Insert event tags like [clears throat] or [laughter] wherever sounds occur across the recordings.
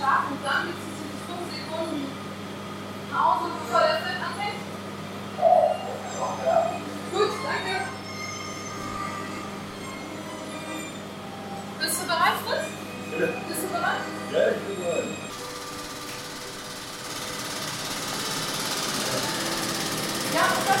starten und dann gibt es 5 Sekunden Pause, bevor der Film anfängt. Gut, danke. Bist du bereit, Fritz? Bist du bereit? Ja, ich bin bereit. Ja, perfekt.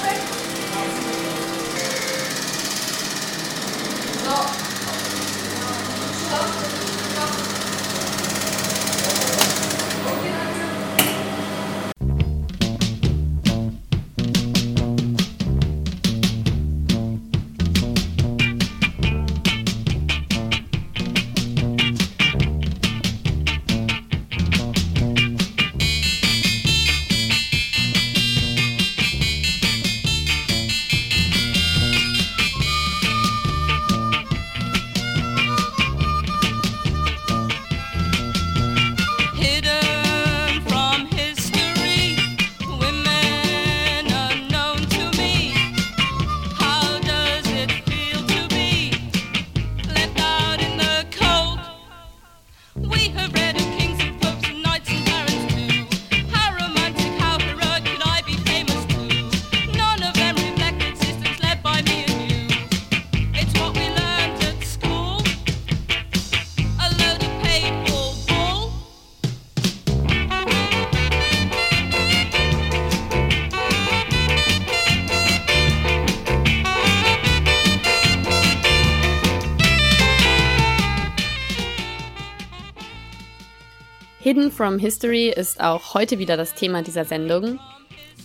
From History ist auch heute wieder das Thema dieser Sendung.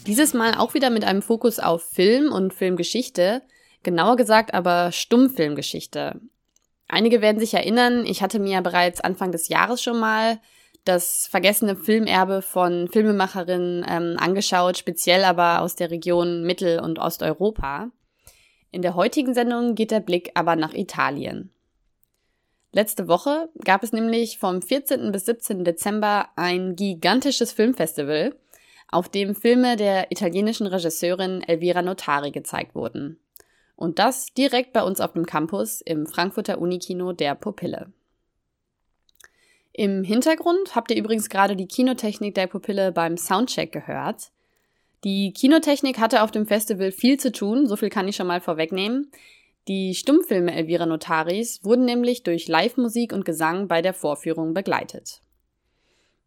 Dieses Mal auch wieder mit einem Fokus auf Film und Filmgeschichte, genauer gesagt aber Stummfilmgeschichte. Einige werden sich erinnern, ich hatte mir ja bereits Anfang des Jahres schon mal das vergessene Filmerbe von Filmemacherinnen ähm, angeschaut, speziell aber aus der Region Mittel- und Osteuropa. In der heutigen Sendung geht der Blick aber nach Italien. Letzte Woche gab es nämlich vom 14. bis 17. Dezember ein gigantisches Filmfestival, auf dem Filme der italienischen Regisseurin Elvira Notari gezeigt wurden. Und das direkt bei uns auf dem Campus im Frankfurter Unikino der Pupille. Im Hintergrund habt ihr übrigens gerade die Kinotechnik der Pupille beim Soundcheck gehört. Die Kinotechnik hatte auf dem Festival viel zu tun, so viel kann ich schon mal vorwegnehmen. Die Stummfilme Elvira Notaris wurden nämlich durch Live-Musik und Gesang bei der Vorführung begleitet.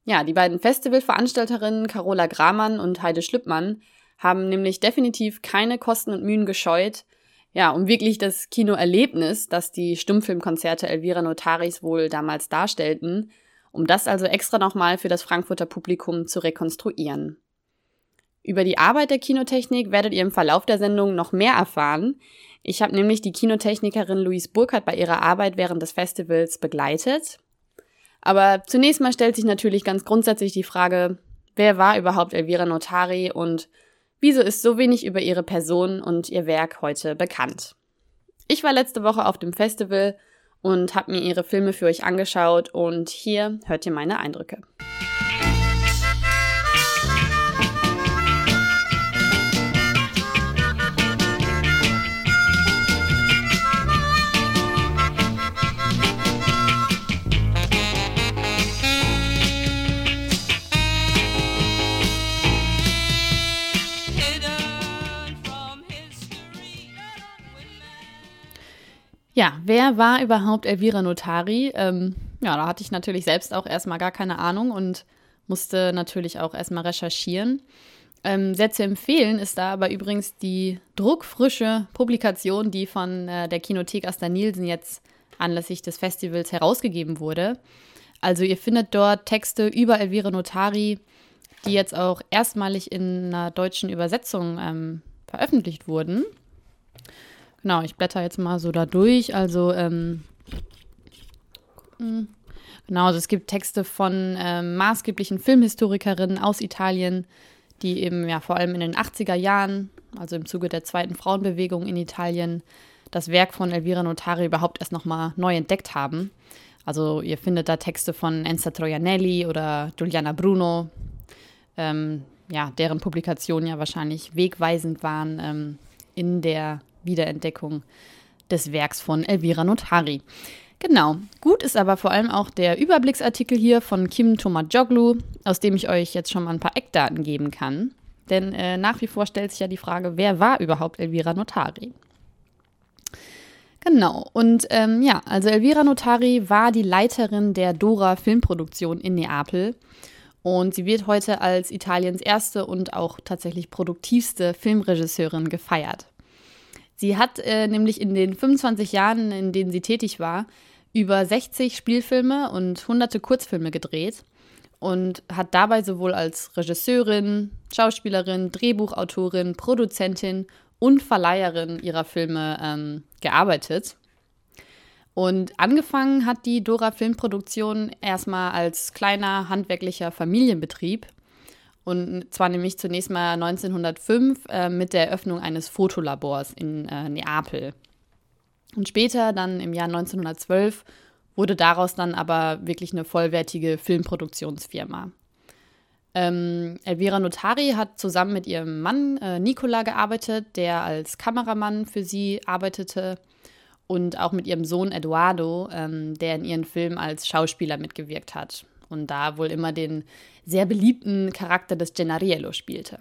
Ja, die beiden Festivalveranstalterinnen Carola Gramann und Heide Schlüppmann haben nämlich definitiv keine Kosten und Mühen gescheut, ja, um wirklich das Kinoerlebnis, das die Stummfilmkonzerte Elvira Notaris wohl damals darstellten, um das also extra nochmal für das Frankfurter Publikum zu rekonstruieren. Über die Arbeit der Kinotechnik werdet ihr im Verlauf der Sendung noch mehr erfahren. Ich habe nämlich die Kinotechnikerin Louise Burkhardt bei ihrer Arbeit während des Festivals begleitet. Aber zunächst mal stellt sich natürlich ganz grundsätzlich die Frage, wer war überhaupt Elvira Notari und wieso ist so wenig über ihre Person und ihr Werk heute bekannt? Ich war letzte Woche auf dem Festival und habe mir ihre Filme für euch angeschaut und hier hört ihr meine Eindrücke. Ja, wer war überhaupt Elvira Notari? Ähm, ja, da hatte ich natürlich selbst auch erstmal gar keine Ahnung und musste natürlich auch erstmal recherchieren. Ähm, sehr zu empfehlen ist da aber übrigens die druckfrische Publikation, die von äh, der Kinothek Asta Nielsen jetzt anlässlich des Festivals herausgegeben wurde. Also ihr findet dort Texte über Elvira Notari, die jetzt auch erstmalig in einer deutschen Übersetzung ähm, veröffentlicht wurden. Genau, ich blätter jetzt mal so da durch. Also, ähm, genau, also es gibt Texte von ähm, maßgeblichen Filmhistorikerinnen aus Italien, die eben ja vor allem in den 80er Jahren, also im Zuge der zweiten Frauenbewegung in Italien, das Werk von Elvira Notari überhaupt erst nochmal neu entdeckt haben. Also ihr findet da Texte von Enza Troianelli oder Giuliana Bruno, ähm, ja, deren Publikationen ja wahrscheinlich wegweisend waren ähm, in der Wiederentdeckung des Werks von Elvira Notari. Genau. Gut ist aber vor allem auch der Überblicksartikel hier von Kim Tomajoglu, aus dem ich euch jetzt schon mal ein paar Eckdaten geben kann. Denn äh, nach wie vor stellt sich ja die Frage, wer war überhaupt Elvira Notari? Genau, und ähm, ja, also Elvira Notari war die Leiterin der Dora Filmproduktion in Neapel und sie wird heute als Italiens erste und auch tatsächlich produktivste Filmregisseurin gefeiert. Sie hat äh, nämlich in den 25 Jahren, in denen sie tätig war, über 60 Spielfilme und hunderte Kurzfilme gedreht und hat dabei sowohl als Regisseurin, Schauspielerin, Drehbuchautorin, Produzentin und Verleiherin ihrer Filme ähm, gearbeitet. Und angefangen hat die Dora Filmproduktion erstmal als kleiner handwerklicher Familienbetrieb. Und zwar nämlich zunächst mal 1905 äh, mit der Eröffnung eines Fotolabors in äh, Neapel. Und später, dann im Jahr 1912, wurde daraus dann aber wirklich eine vollwertige Filmproduktionsfirma. Ähm, Elvira Notari hat zusammen mit ihrem Mann äh, Nicola gearbeitet, der als Kameramann für sie arbeitete und auch mit ihrem Sohn Eduardo, ähm, der in ihren Filmen als Schauspieler mitgewirkt hat und da wohl immer den sehr beliebten Charakter des Gennariello spielte.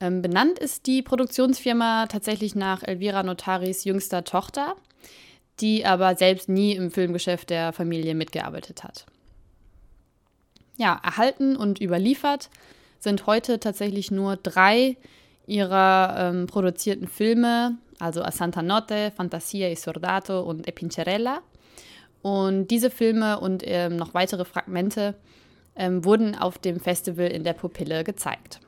Ähm, benannt ist die Produktionsfirma tatsächlich nach Elvira Notaris jüngster Tochter, die aber selbst nie im Filmgeschäft der Familie mitgearbeitet hat. Ja, erhalten und überliefert sind heute tatsächlich nur drei ihrer ähm, produzierten Filme, also A Santa Notte, Fantasia e Sordato und E Pincerella. Und diese Filme und ähm, noch weitere Fragmente ähm, wurden auf dem Festival in der Pupille gezeigt.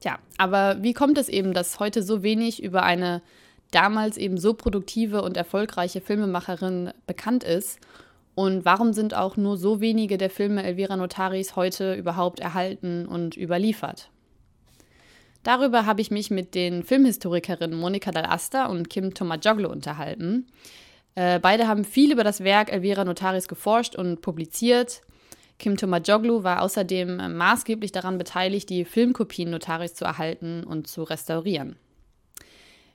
Tja, aber wie kommt es eben, dass heute so wenig über eine damals eben so produktive und erfolgreiche Filmemacherin bekannt ist? Und warum sind auch nur so wenige der Filme Elvira Notaris heute überhaupt erhalten und überliefert? Darüber habe ich mich mit den Filmhistorikerinnen Monika Dall'Asta und Kim Tomajoglu unterhalten. Äh, beide haben viel über das Werk Elvira Notaris geforscht und publiziert. Kim Tomajoglu war außerdem maßgeblich daran beteiligt, die Filmkopien Notaris zu erhalten und zu restaurieren.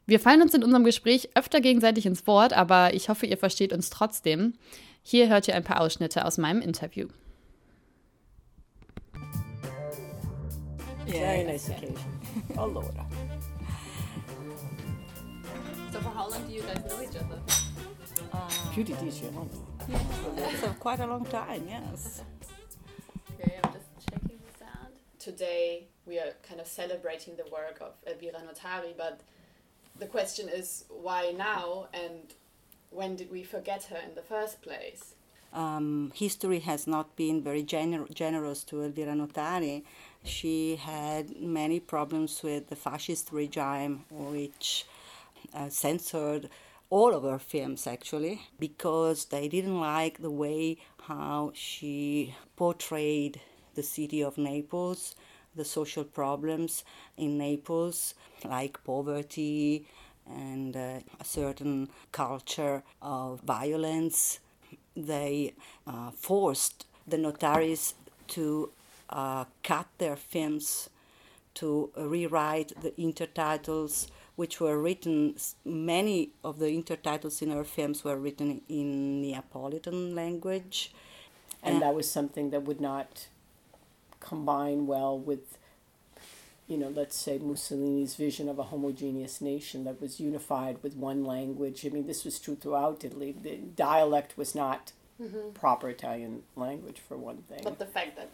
Wir fallen uns in unserem Gespräch öfter gegenseitig ins Wort, aber ich hoffe, ihr versteht uns trotzdem. Hier hört ihr ein paar Ausschnitte aus meinem Interview. Very nice occasion. Allora. So for how long do you guys know each other? Più di dieci anni. That's quite a long time, yes. Okay, I'm just checking the sound. Today we are kind of celebrating the work of Elvira Notari, but the question is why now and when did we forget her in the first place? um, history has not been very gener- generous to Elvira Notari. She had many problems with the fascist regime, which uh, censored all of her films actually because they didn't like the way how she portrayed the city of Naples, the social problems in Naples, like poverty and uh, a certain culture of violence. They uh, forced the notaries to uh, cut their films, to rewrite the intertitles, which were written, many of the intertitles in her films were written in Neapolitan language. And that was something that would not combine well with, you know, let's say Mussolini's vision of a homogeneous nation that was unified with one language. I mean, this was true throughout Italy. The dialect was not mm-hmm. proper Italian language, for one thing. But the fact that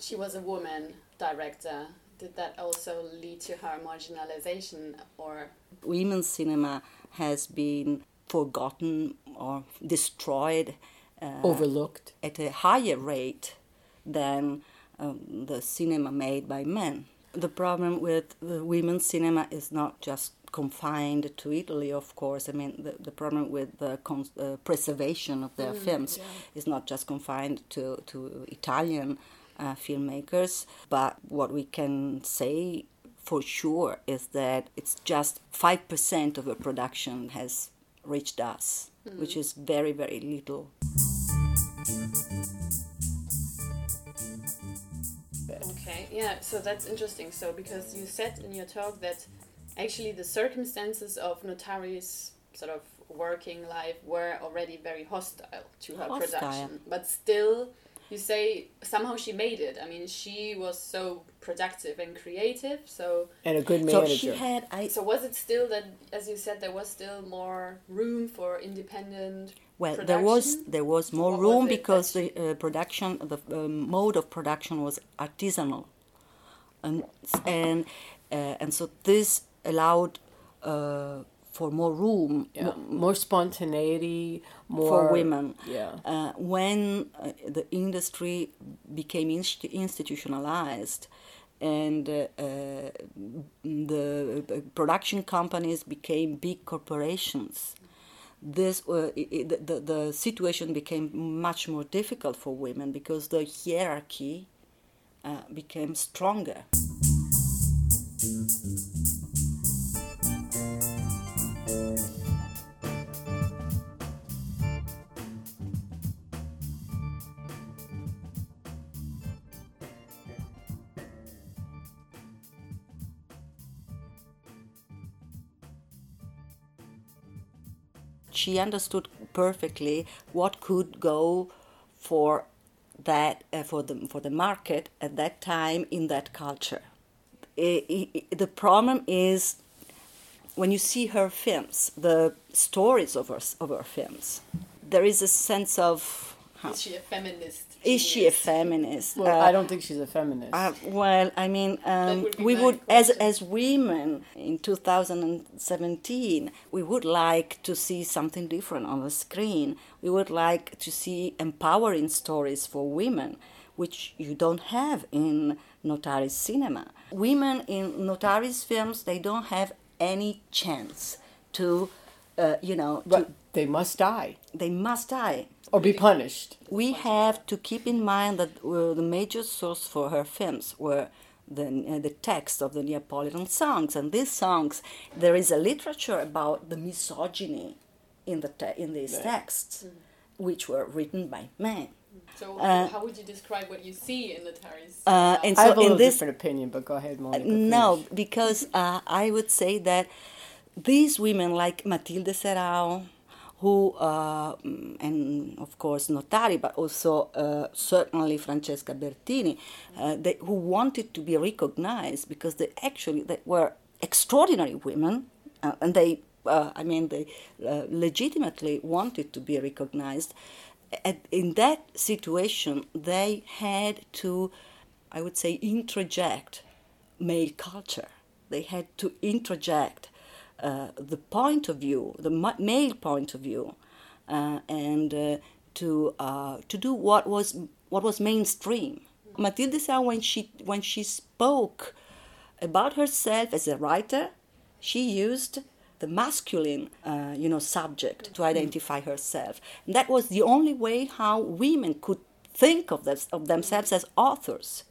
she was a woman director, did that also lead to her marginalization or women's cinema has been forgotten or destroyed uh, Overlooked. at a higher rate than um, the cinema made by men. The problem with the women's cinema is not just confined to Italy, of course. I mean, the, the problem with the con- uh, preservation of their films is not just confined to, to Italian uh, filmmakers, but what we can say for sure is that it's just 5% of the production has reached us, which is very, very little. Okay, yeah, so that's interesting. So, because you said in your talk that actually the circumstances of Notari's sort of working life were already very hostile to her Hostile. production. But still, you say somehow she made it. I mean, she was so productive and creative. So, and a good manager. So manager. she had I so was it still that, as you said, there was still more room for independent Well, production? there was there was more What room was because that the uh, production, the um, mode of production was artisanal, and and uh, and so this allowed uh, for more room yeah. mo- more spontaneity, more for women. Yeah. Uh, when uh, the industry became inst- institutionalized and uh, uh, the uh, production companies became big corporations, this uh, i i- the, the, situation became much more difficult for women because the hierarchy uh, became stronger. She understood perfectly what could go for that uh, for the for the market at that time in that culture. I- I- I- the problem is when you see her films, the stories of her of her films, there is a sense of huh, Is she a feminist? Is she a feminist? Well, Uh, I don't think she's a feminist. uh, well, I mean, um, would we my would, as as women in 2017, we would like to see something different on the screen. We would like to see empowering stories for women, which you don't have in Notaris cinema. Women in Notaris films, they don't have any chance to, uh, you know, but to, they must die they must die or be punished. we have to keep in mind that uh, the major source for her films were the, uh, the text of the Neapolitan songs, and these songs, there is a literature about the misogyny in the te- in these texts, which were written by men. So, Uh, how would you describe what you see in the Taris? Uh, and I have a in little this, different opinion, but go ahead, Monica. no, finish. because uh, I would say that these women, like Matilde Serrao, who, uh, mm, and of course Notari, but also uh, certainly Francesca Bertini, uh, they, who wanted to be recognized because they actually they were extraordinary women, uh, and they, uh, I mean, they uh, legitimately wanted to be recognized. In that situation, they had to, I would say, introject male culture. They had to interject uh, the point of view, the ma- male point of view, uh, and uh, to uh, to do what was what was mainstream. Matilde Serra, when she when she spoke about herself as a writer, she used the masculine, uh, you know, subject to identify herself. And that was the only way how women could think of, this, of themselves as authors.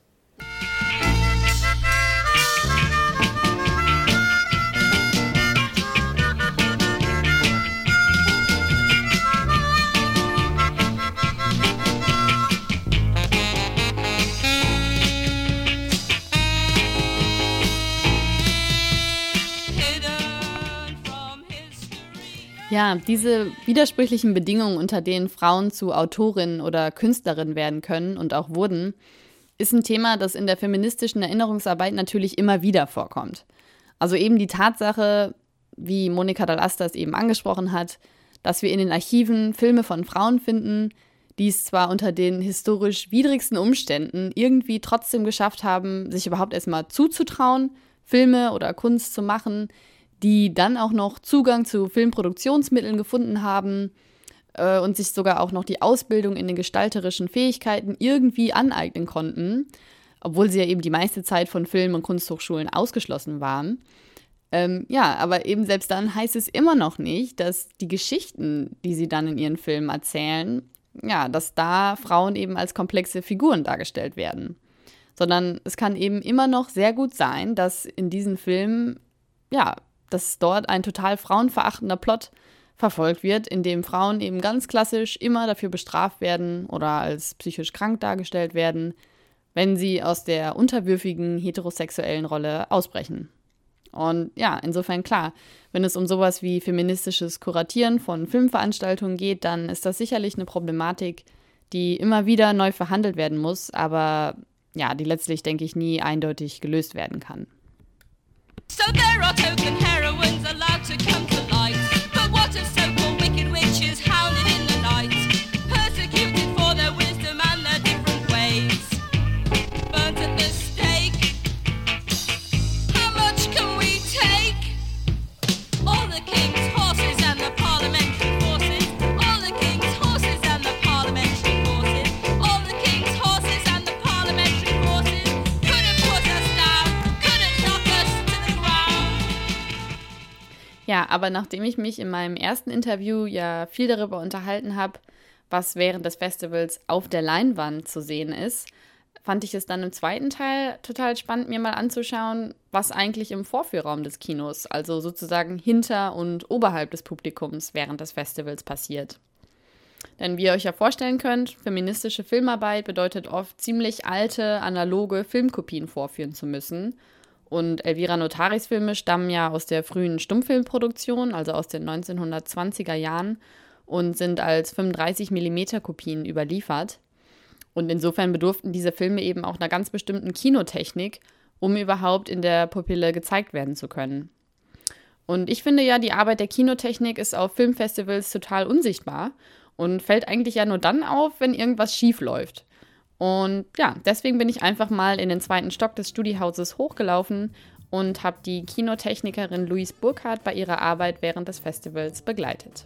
Ja, diese widersprüchlichen Bedingungen, unter denen Frauen zu Autorinnen oder Künstlerinnen werden können und auch wurden, ist ein Thema, das in der feministischen Erinnerungsarbeit natürlich immer wieder vorkommt. Also eben die Tatsache, wie Monika Dallasta es eben angesprochen hat, dass wir in den Archiven Filme von Frauen finden, die es zwar unter den historisch widrigsten Umständen irgendwie trotzdem geschafft haben, sich überhaupt erstmal zuzutrauen, Filme oder Kunst zu machen, die dann auch noch Zugang zu Filmproduktionsmitteln gefunden haben äh, und sich sogar auch noch die Ausbildung in den gestalterischen Fähigkeiten irgendwie aneignen konnten, obwohl sie ja eben die meiste Zeit von Film- und Kunsthochschulen ausgeschlossen waren. Ähm, ja, aber eben selbst dann heißt es immer noch nicht, dass die Geschichten, die sie dann in ihren Filmen erzählen, ja, dass da Frauen eben als komplexe Figuren dargestellt werden. Sondern es kann eben immer noch sehr gut sein, dass in diesen Filmen, ja, dass dort ein total frauenverachtender Plot verfolgt wird, in dem Frauen eben ganz klassisch immer dafür bestraft werden oder als psychisch krank dargestellt werden, wenn sie aus der unterwürfigen heterosexuellen Rolle ausbrechen. Und ja, insofern klar, wenn es um sowas wie feministisches Kuratieren von Filmveranstaltungen geht, dann ist das sicherlich eine Problematik, die immer wieder neu verhandelt werden muss, aber ja, die letztlich, denke ich, nie eindeutig gelöst werden kann. So there are token heroines allowed to come to Ja, aber nachdem ich mich in meinem ersten Interview ja viel darüber unterhalten habe, was während des Festivals auf der Leinwand zu sehen ist, fand ich es dann im zweiten Teil total spannend, mir mal anzuschauen, was eigentlich im Vorführraum des Kinos, also sozusagen hinter und oberhalb des Publikums während des Festivals passiert. Denn wie ihr euch ja vorstellen könnt, feministische Filmarbeit bedeutet oft ziemlich alte, analoge Filmkopien vorführen zu müssen. Und Elvira Notaris Filme stammen ja aus der frühen Stummfilmproduktion, also aus den 1920er Jahren, und sind als 35 mm Kopien überliefert. Und insofern bedurften diese Filme eben auch einer ganz bestimmten Kinotechnik, um überhaupt in der Pupille gezeigt werden zu können. Und ich finde ja, die Arbeit der Kinotechnik ist auf Filmfestivals total unsichtbar und fällt eigentlich ja nur dann auf, wenn irgendwas schief läuft. Und ja, deswegen bin ich einfach mal in den zweiten Stock des Studiehauses hochgelaufen und habe die Kinotechnikerin Louise Burkhardt bei ihrer Arbeit während des Festivals begleitet.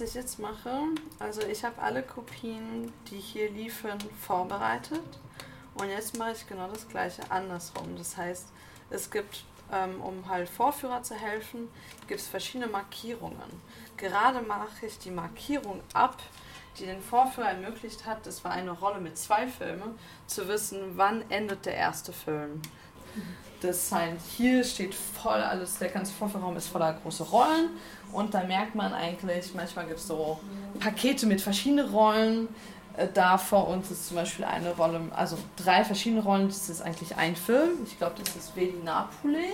Was ich jetzt mache, also ich habe alle Kopien, die hier liefen, vorbereitet. Und jetzt mache ich genau das gleiche andersrum. Das heißt, es gibt, ähm, um halt Vorführer zu helfen, gibt es verschiedene Markierungen. Gerade mache ich die Markierung ab, die den Vorführer ermöglicht hat, das war eine Rolle mit zwei Filmen, zu wissen, wann endet der erste Film. Das heißt, hier steht voll alles, der ganze Vorführraum ist voller große Rollen und da merkt man eigentlich, manchmal gibt es so Pakete mit verschiedenen Rollen. Äh, Da vor uns ist zum Beispiel eine Rolle, also drei verschiedene Rollen, das ist eigentlich ein Film. Ich glaube, das ist Vedi Napoli.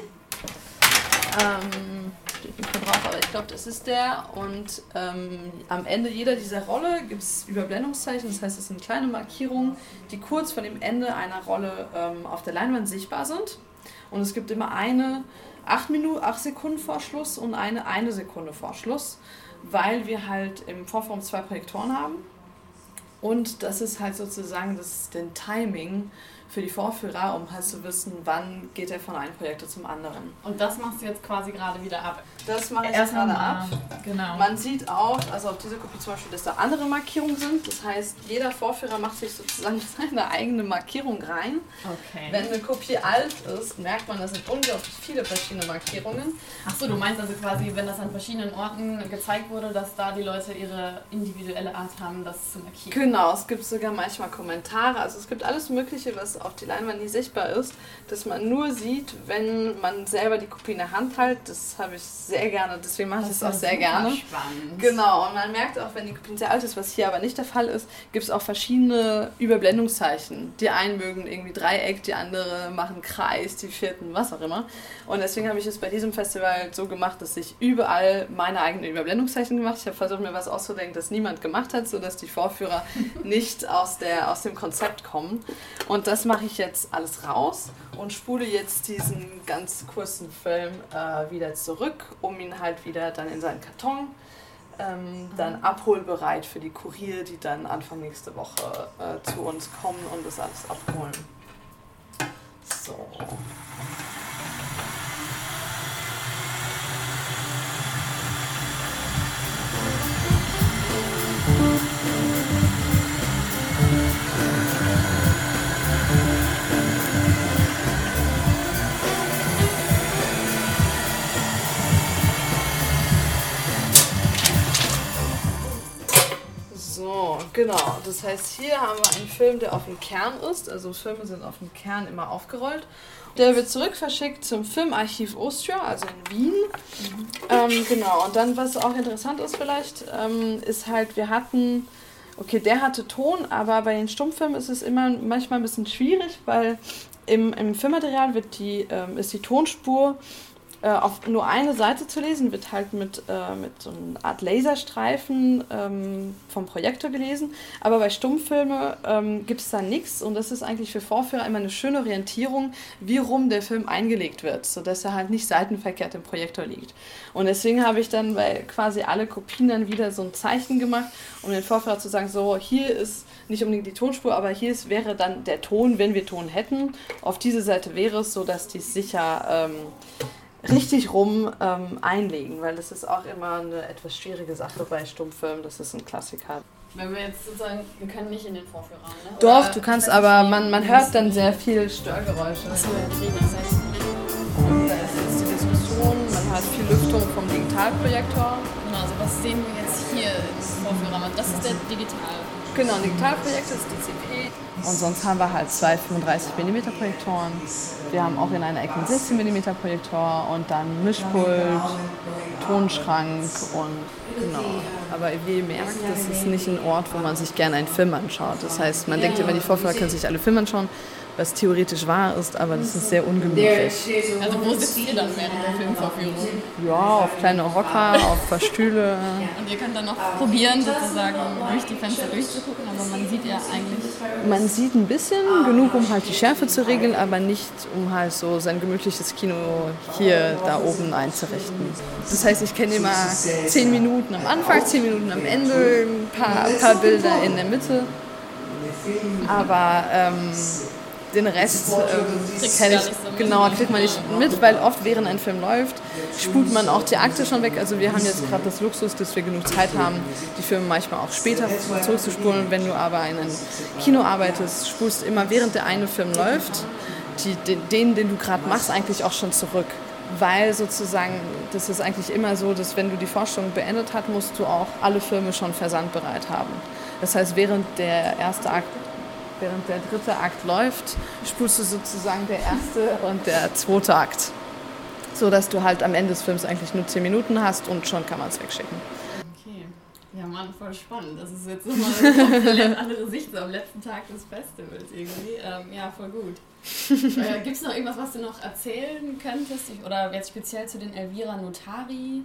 Ähm, steht nicht mehr drauf, aber ich glaube, das ist der. Und ähm, am Ende jeder dieser Rolle gibt es Überblendungszeichen, das heißt, es sind kleine Markierungen, die kurz vor dem Ende einer Rolle ähm, auf der Leinwand sichtbar sind. Und es gibt immer eine 8, Minuten, 8 Sekunden vor Schluss und eine 1 Sekunde vor Schluss, weil wir halt im Vorform zwei Projektoren haben. Und das ist halt sozusagen das den Timing für die Vorführer, um halt zu wissen, wann geht er von einem Projekt zum anderen. Und das machst du jetzt quasi gerade wieder ab. Das mache ich Erst gerade mal, ab. Genau. Man sieht auch, also auf dieser Kopie zum Beispiel, dass da andere Markierungen sind. Das heißt, jeder Vorführer macht sich sozusagen [laughs] seine eigene Markierung rein. okay. Wenn eine Kopie alt ist, merkt man, das sind unglaublich viele verschiedene Markierungen. Achso, du meinst also quasi, wenn das an verschiedenen Orten gezeigt wurde, dass da die Leute ihre individuelle Art haben, das zu markieren. Genau, es gibt sogar manchmal Kommentare. Also es gibt alles Mögliche, was auf die Leinwand nie sichtbar ist, dass man nur sieht, wenn man selber die Kopie in der Hand hält. Das habe ich sehr gerne, deswegen mache ich das, auch sehr gerne. Spannend. Genau, und man merkt auch, wenn die Kopie sehr alt ist, was hier aber nicht der Fall ist, gibt es auch verschiedene Überblendungszeichen. Die einen mögen irgendwie Dreieck, die andere machen Kreis, die vierten, was auch immer. Und deswegen habe ich es bei diesem Festival so gemacht, dass ich überall meine eigenen Überblendungszeichen gemacht habe. Ich habe versucht, mir was auszudenken, das niemand gemacht hat, sodass die Vorführer [laughs] nicht aus, der, aus dem Konzept kommen. Und das mache ich jetzt alles raus und spule jetzt diesen ganz kurzen Film äh, wieder zurück, um ihn halt wieder dann in seinen Karton ähm, dann abholbereit für die Kurier, die dann Anfang nächste Woche äh, zu uns kommen und das alles abholen. So. Genau. Das heißt, hier haben wir einen Film, der auf dem Kern ist. Also Filme sind auf dem Kern immer aufgerollt. Der wird zurückverschickt zum Filmarchiv Austria, also in Wien. Ähm, genau. Und dann, was auch interessant ist vielleicht, ähm, ist halt, wir hatten, okay, der hatte Ton, aber bei den Stummfilmen ist es immer manchmal ein bisschen schwierig, weil im, im Filmmaterial wird die, ähm, ist die Tonspur äh, auf nur eine Seite zu lesen, wird halt mit, äh, mit so einer Art Laserstreifen ähm, vom Projektor gelesen. Aber bei Stummfilme ähm, gibt es da nichts und das ist eigentlich für Vorführer immer eine schöne Orientierung, wie rum der Film eingelegt wird, sodass er halt nicht seitenverkehrt im Projektor liegt. Und deswegen habe ich dann bei quasi alle Kopien dann wieder so ein Zeichen gemacht, um den Vorführer zu sagen, so hier ist nicht unbedingt die Tonspur, aber hier ist, wäre dann der Ton, wenn wir Ton hätten. Auf diese Seite wäre es so, dass die sicher ähm, richtig rum ähm, einlegen, weil das ist auch immer eine etwas schwierige Sache bei Stummfilmen. Das ist ein Klassiker. Wenn wir jetzt sozusagen, wir können nicht in den Vorführer, ne? Doch, Oder- du kannst, aber nicht, man, man hört dann sehr viel Störgeräusche. Achso, ja, das heißt, Da ist jetzt die Diskussion, man hat viel Lüftung vom Digitalprojektor. genau, also was sehen wir jetzt Vorführer? Das ist der Digital. Genau, ein Digitalprojektor ist DCP. Und sonst haben wir halt zwei 35 mm Projektoren. Wir haben auch in einer Ecke einen 16 mm Projektor und dann Mischpult, Tonschrank und genau. Aber wie ihr merkt, das ist nicht ein Ort, wo man sich gerne einen Film anschaut. Das heißt, man denkt immer, die Vorführer können sich alle Filme anschauen, was theoretisch wahr ist, aber das ist sehr ungemütlich. Also wo sitzt ihr dann während der Filmvorführung? Ja, auf kleine Hocker, auf ein paar Stühle. Und ihr könnt dann noch probieren, sozusagen durch die Fenster durchzugucken, aber man sieht ja eigentlich. Man sieht ein bisschen, genug um halt die Schärfe zu regeln, aber nicht um halt so sein gemütliches Kino hier da oben einzurichten. Das heißt, ich kenne immer zehn Minuten am Anfang, zehn Minuten am Ende, ein paar, ein paar Bilder in der Mitte. Aber ähm, den Rest ähm, Kriegst kenn du ich, so kriegt man nicht mit, weil oft während ein Film läuft, spult man auch die Akte schon weg. Also wir haben jetzt gerade das Luxus, dass wir genug Zeit haben, die Filme manchmal auch später zurückzuspulen. Wenn du aber in einem Kino arbeitest, spulst immer während der eine Film läuft, die, den, den, du gerade machst, eigentlich auch schon zurück. Weil sozusagen, das ist eigentlich immer so, dass wenn du die Vorstellung beendet hast, musst du auch alle Filme schon versandbereit haben. Das heißt, während der erste Akt Während der dritte Akt läuft, spulst du sozusagen der erste und der zweite Akt. So dass du halt am Ende des Films eigentlich nur 10 Minuten hast und schon kann man es wegschicken. Okay. Ja, Mann, voll spannend. Das ist jetzt nochmal eine komplett andere Sicht so am letzten Tag des Festivals irgendwie. Ähm, ja, voll gut. [laughs] äh, Gibt es noch irgendwas, was du noch erzählen könntest? Oder jetzt speziell zu den Elvira Notari?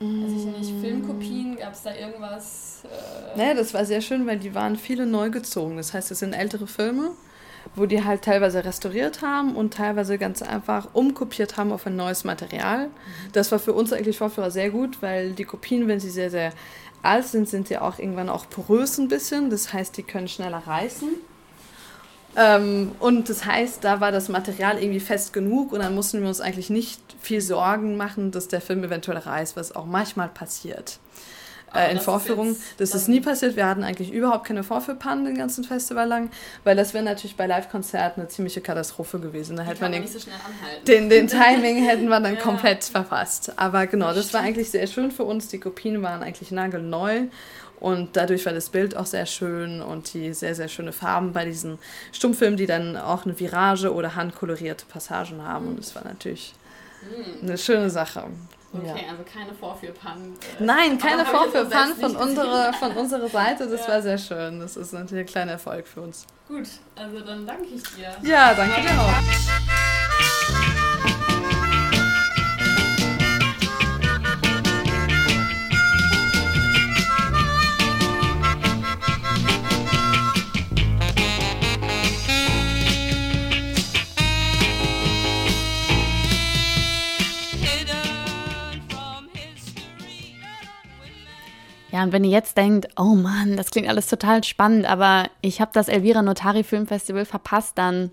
Weiß ich nicht, Filmkopien, gab es da irgendwas? Äh, Naja, das war sehr schön, weil die waren viele neu gezogen. Das heißt, es sind ältere Filme, wo die halt teilweise restauriert haben und teilweise ganz einfach umkopiert haben auf ein neues Material. Das war für uns eigentlich Vorführer sehr gut, weil die Kopien, wenn sie sehr, sehr alt sind, sind sie auch irgendwann auch porös ein bisschen. Das heißt, die können schneller reißen. Ähm, und das heißt, da war das Material irgendwie fest genug und dann mussten wir uns eigentlich nicht viel Sorgen machen, dass der Film eventuell reißt, was auch manchmal passiert. Äh, in Vorführungen. Das ist nie passiert. Wir hatten eigentlich überhaupt keine Vorführpannen den ganzen Festival lang, weil das wäre natürlich bei Live-Konzerten eine ziemliche Katastrophe gewesen. Da hätte man den, so den, den [laughs] Timing hätten wir dann Ja. komplett verpasst. Aber genau, das war eigentlich sehr schön für uns. Die Kopien waren eigentlich nagelneu und dadurch war das Bild auch sehr schön und die sehr, sehr schöne Farben bei diesen Stummfilmen, die dann auch eine Virage oder handkolorierte Passagen haben. Und das war natürlich eine schöne Sache. Okay, Ja. also keine Vorführpannen. äh, Nein, keine Vorführpannen von unserer, von unserer Seite. Das [laughs] Ja. war sehr schön. Das ist natürlich ein kleiner Erfolg für uns. Gut, also dann danke ich dir. Ja, danke dir auch. Ja, und wenn ihr jetzt denkt, oh Mann, das klingt alles total spannend, aber ich habe das Elvira Notari Filmfestival verpasst, dann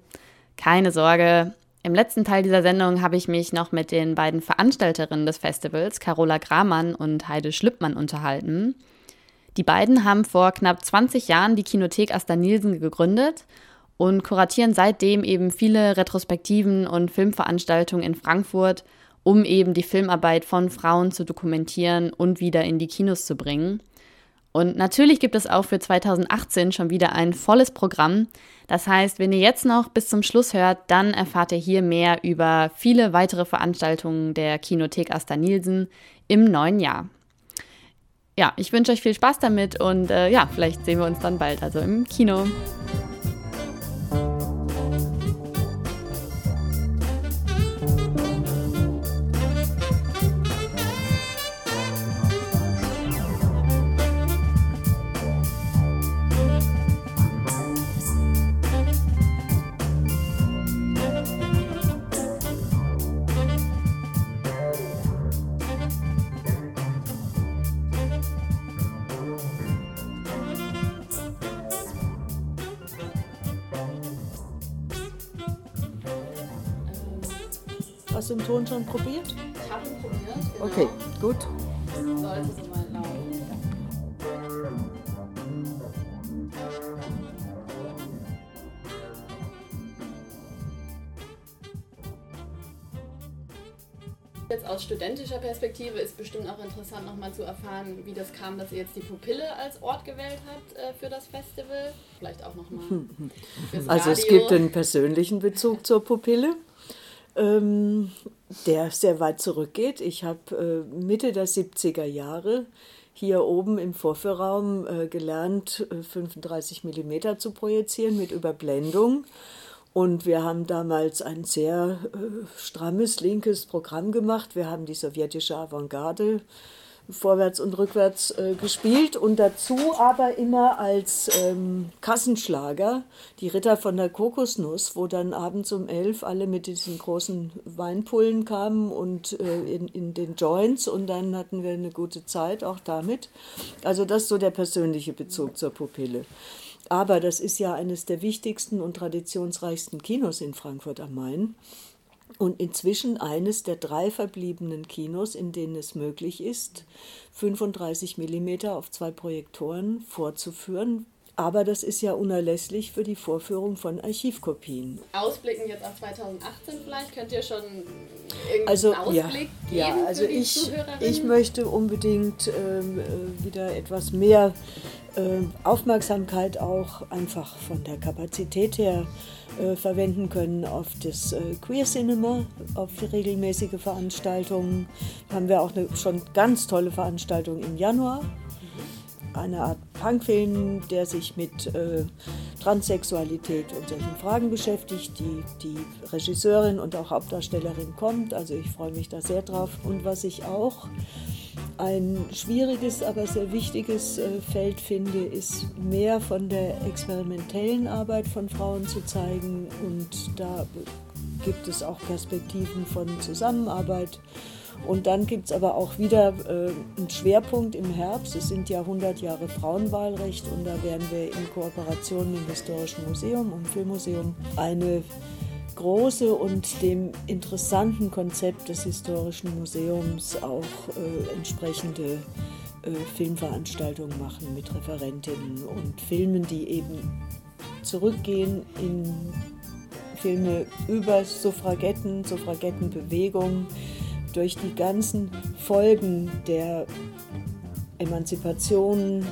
keine Sorge. Im letzten Teil dieser Sendung habe ich mich noch mit den beiden Veranstalterinnen des Festivals, Carola Gramann und Heide Schlüppmann, unterhalten. Die beiden haben vor knapp 20 Jahren die Kinothek Asta Nielsen gegründet und kuratieren seitdem eben viele Retrospektiven und Filmveranstaltungen in Frankfurt um eben die Filmarbeit von Frauen zu dokumentieren und wieder in die Kinos zu bringen. Und natürlich gibt es auch für 2018 schon wieder ein volles Programm. Das heißt, wenn ihr jetzt noch bis zum Schluss hört, dann erfahrt ihr hier mehr über viele weitere Veranstaltungen der Kinothek Asta Nielsen im neuen Jahr. Ja, ich wünsche euch viel Spaß damit und äh, ja, vielleicht sehen wir uns dann bald, also im Kino. Studentischer Perspektive ist bestimmt auch interessant, nochmal zu erfahren, wie das kam, dass ihr jetzt die Pupille als Ort gewählt habt äh, für das Festival. Vielleicht auch nochmal. [laughs] Also es gibt einen persönlichen Bezug zur Pupille, ähm, der sehr weit zurückgeht. Ich habe äh, Mitte der 70er Jahre hier oben im Vorführraum äh, gelernt, äh, 35 mm zu projizieren mit Überblendung. Und wir haben damals ein sehr äh, strammes linkes Programm gemacht. Wir haben die sowjetische Avantgarde vorwärts und rückwärts äh, gespielt und dazu aber immer als ähm, Kassenschlager die Ritter von der Kokosnuss, wo dann abends um elf alle mit diesen großen Weinpullen kamen und äh, in, in den Joints und dann hatten wir eine gute Zeit auch damit. Also das ist so der persönliche Bezug zur Pupille. Aber das ist ja eines der wichtigsten und traditionsreichsten Kinos in Frankfurt am Main und inzwischen eines der drei verbliebenen Kinos, in denen es möglich ist, 35 mm auf zwei Projektoren vorzuführen. Aber das ist ja unerlässlich für die Vorführung von Archivkopien. Ausblicken jetzt auf 2018 vielleicht, könnt ihr schon irgendeinen Also ja, Ausblick geben ja, also für die ich, Zuhörerinnen? ich möchte unbedingt ähm, äh, wieder etwas mehr äh, Aufmerksamkeit auch einfach von der Kapazität her äh, verwenden können auf das äh, Queer Cinema, auf die regelmäßige Veranstaltungen. Haben wir auch eine schon ganz tolle Veranstaltung im Januar. Eine Art Punkfilm, der sich mit äh, Transsexualität und solchen Fragen beschäftigt. Die, die Regisseurin und auch Hauptdarstellerin kommt, also ich freue mich da sehr drauf. Und was ich auch ein schwieriges, aber sehr wichtiges äh, Feld finde, ist mehr von der experimentellen Arbeit von Frauen zu zeigen. Und da gibt es auch Perspektiven von Zusammenarbeit. Und dann gibt es aber auch wieder äh, einen Schwerpunkt im Herbst. Es sind ja 100 Jahre Frauenwahlrecht und da werden wir in Kooperation mit dem Historischen Museum und Filmmuseum eine große und dem interessanten Konzept des Historischen Museums auch äh, entsprechende äh, Filmveranstaltungen machen mit Referentinnen und Filmen, die eben zurückgehen in Filme über Suffragetten, Suffragettenbewegung, durch die ganzen Folgen der Emanzipation,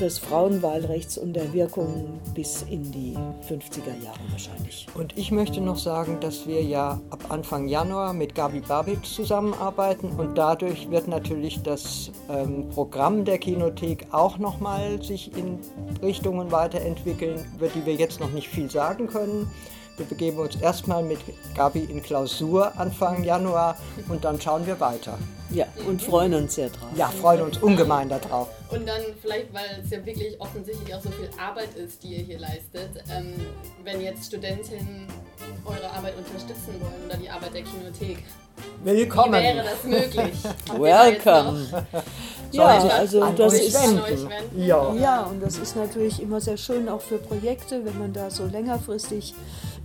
des Frauenwahlrechts und der Wirkung bis in die 50er Jahre wahrscheinlich. Und ich möchte noch sagen, dass wir ja ab Anfang Januar mit Gabi Babic zusammenarbeiten und dadurch wird natürlich das ähm, Programm der Kinothek auch nochmal sich in Richtungen weiterentwickeln, über die wir jetzt noch nicht viel sagen können. Wir begeben uns erstmal mit Gabi in Klausur Anfang Januar und dann schauen wir weiter. Ja, und freuen uns sehr drauf. Ja, freuen uns ungemein darauf. Und dann vielleicht, weil es ja wirklich offensichtlich auch so viel Arbeit ist, die ihr hier leistet, ähm, wenn jetzt Studentinnen eure Arbeit unterstützen wollen oder die Arbeit der Kinothek, wie Willkommen! wäre das möglich? [laughs] Welcome! Ja, also an das euch ist-. Ja. Ja, und das ist natürlich immer sehr schön, auch für Projekte, wenn man da so längerfristig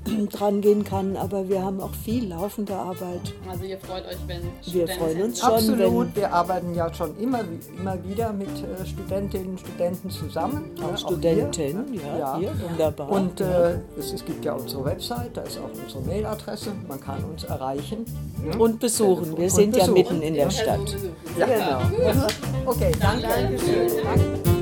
[clears throat] dran gehen kann. Aber wir haben auch viel laufende Arbeit. Also ihr freut euch, wenn Wir Studenten- freuen uns schon, Absolut, wenn wir arbeiten ja schon immer, immer wieder mit äh, Studentinnen und Studenten zusammen. auch hier, Studenten, ne? ja, hier, wunderbar. Und ja. äh, es, es gibt ja unsere Website, da ist auch unsere Mailadresse, man kann uns erreichen. ne? und besuchen. Wir sind ja mitten in der Stadt. Ja, genau. [laughs] Okay, danke. Dankeschön.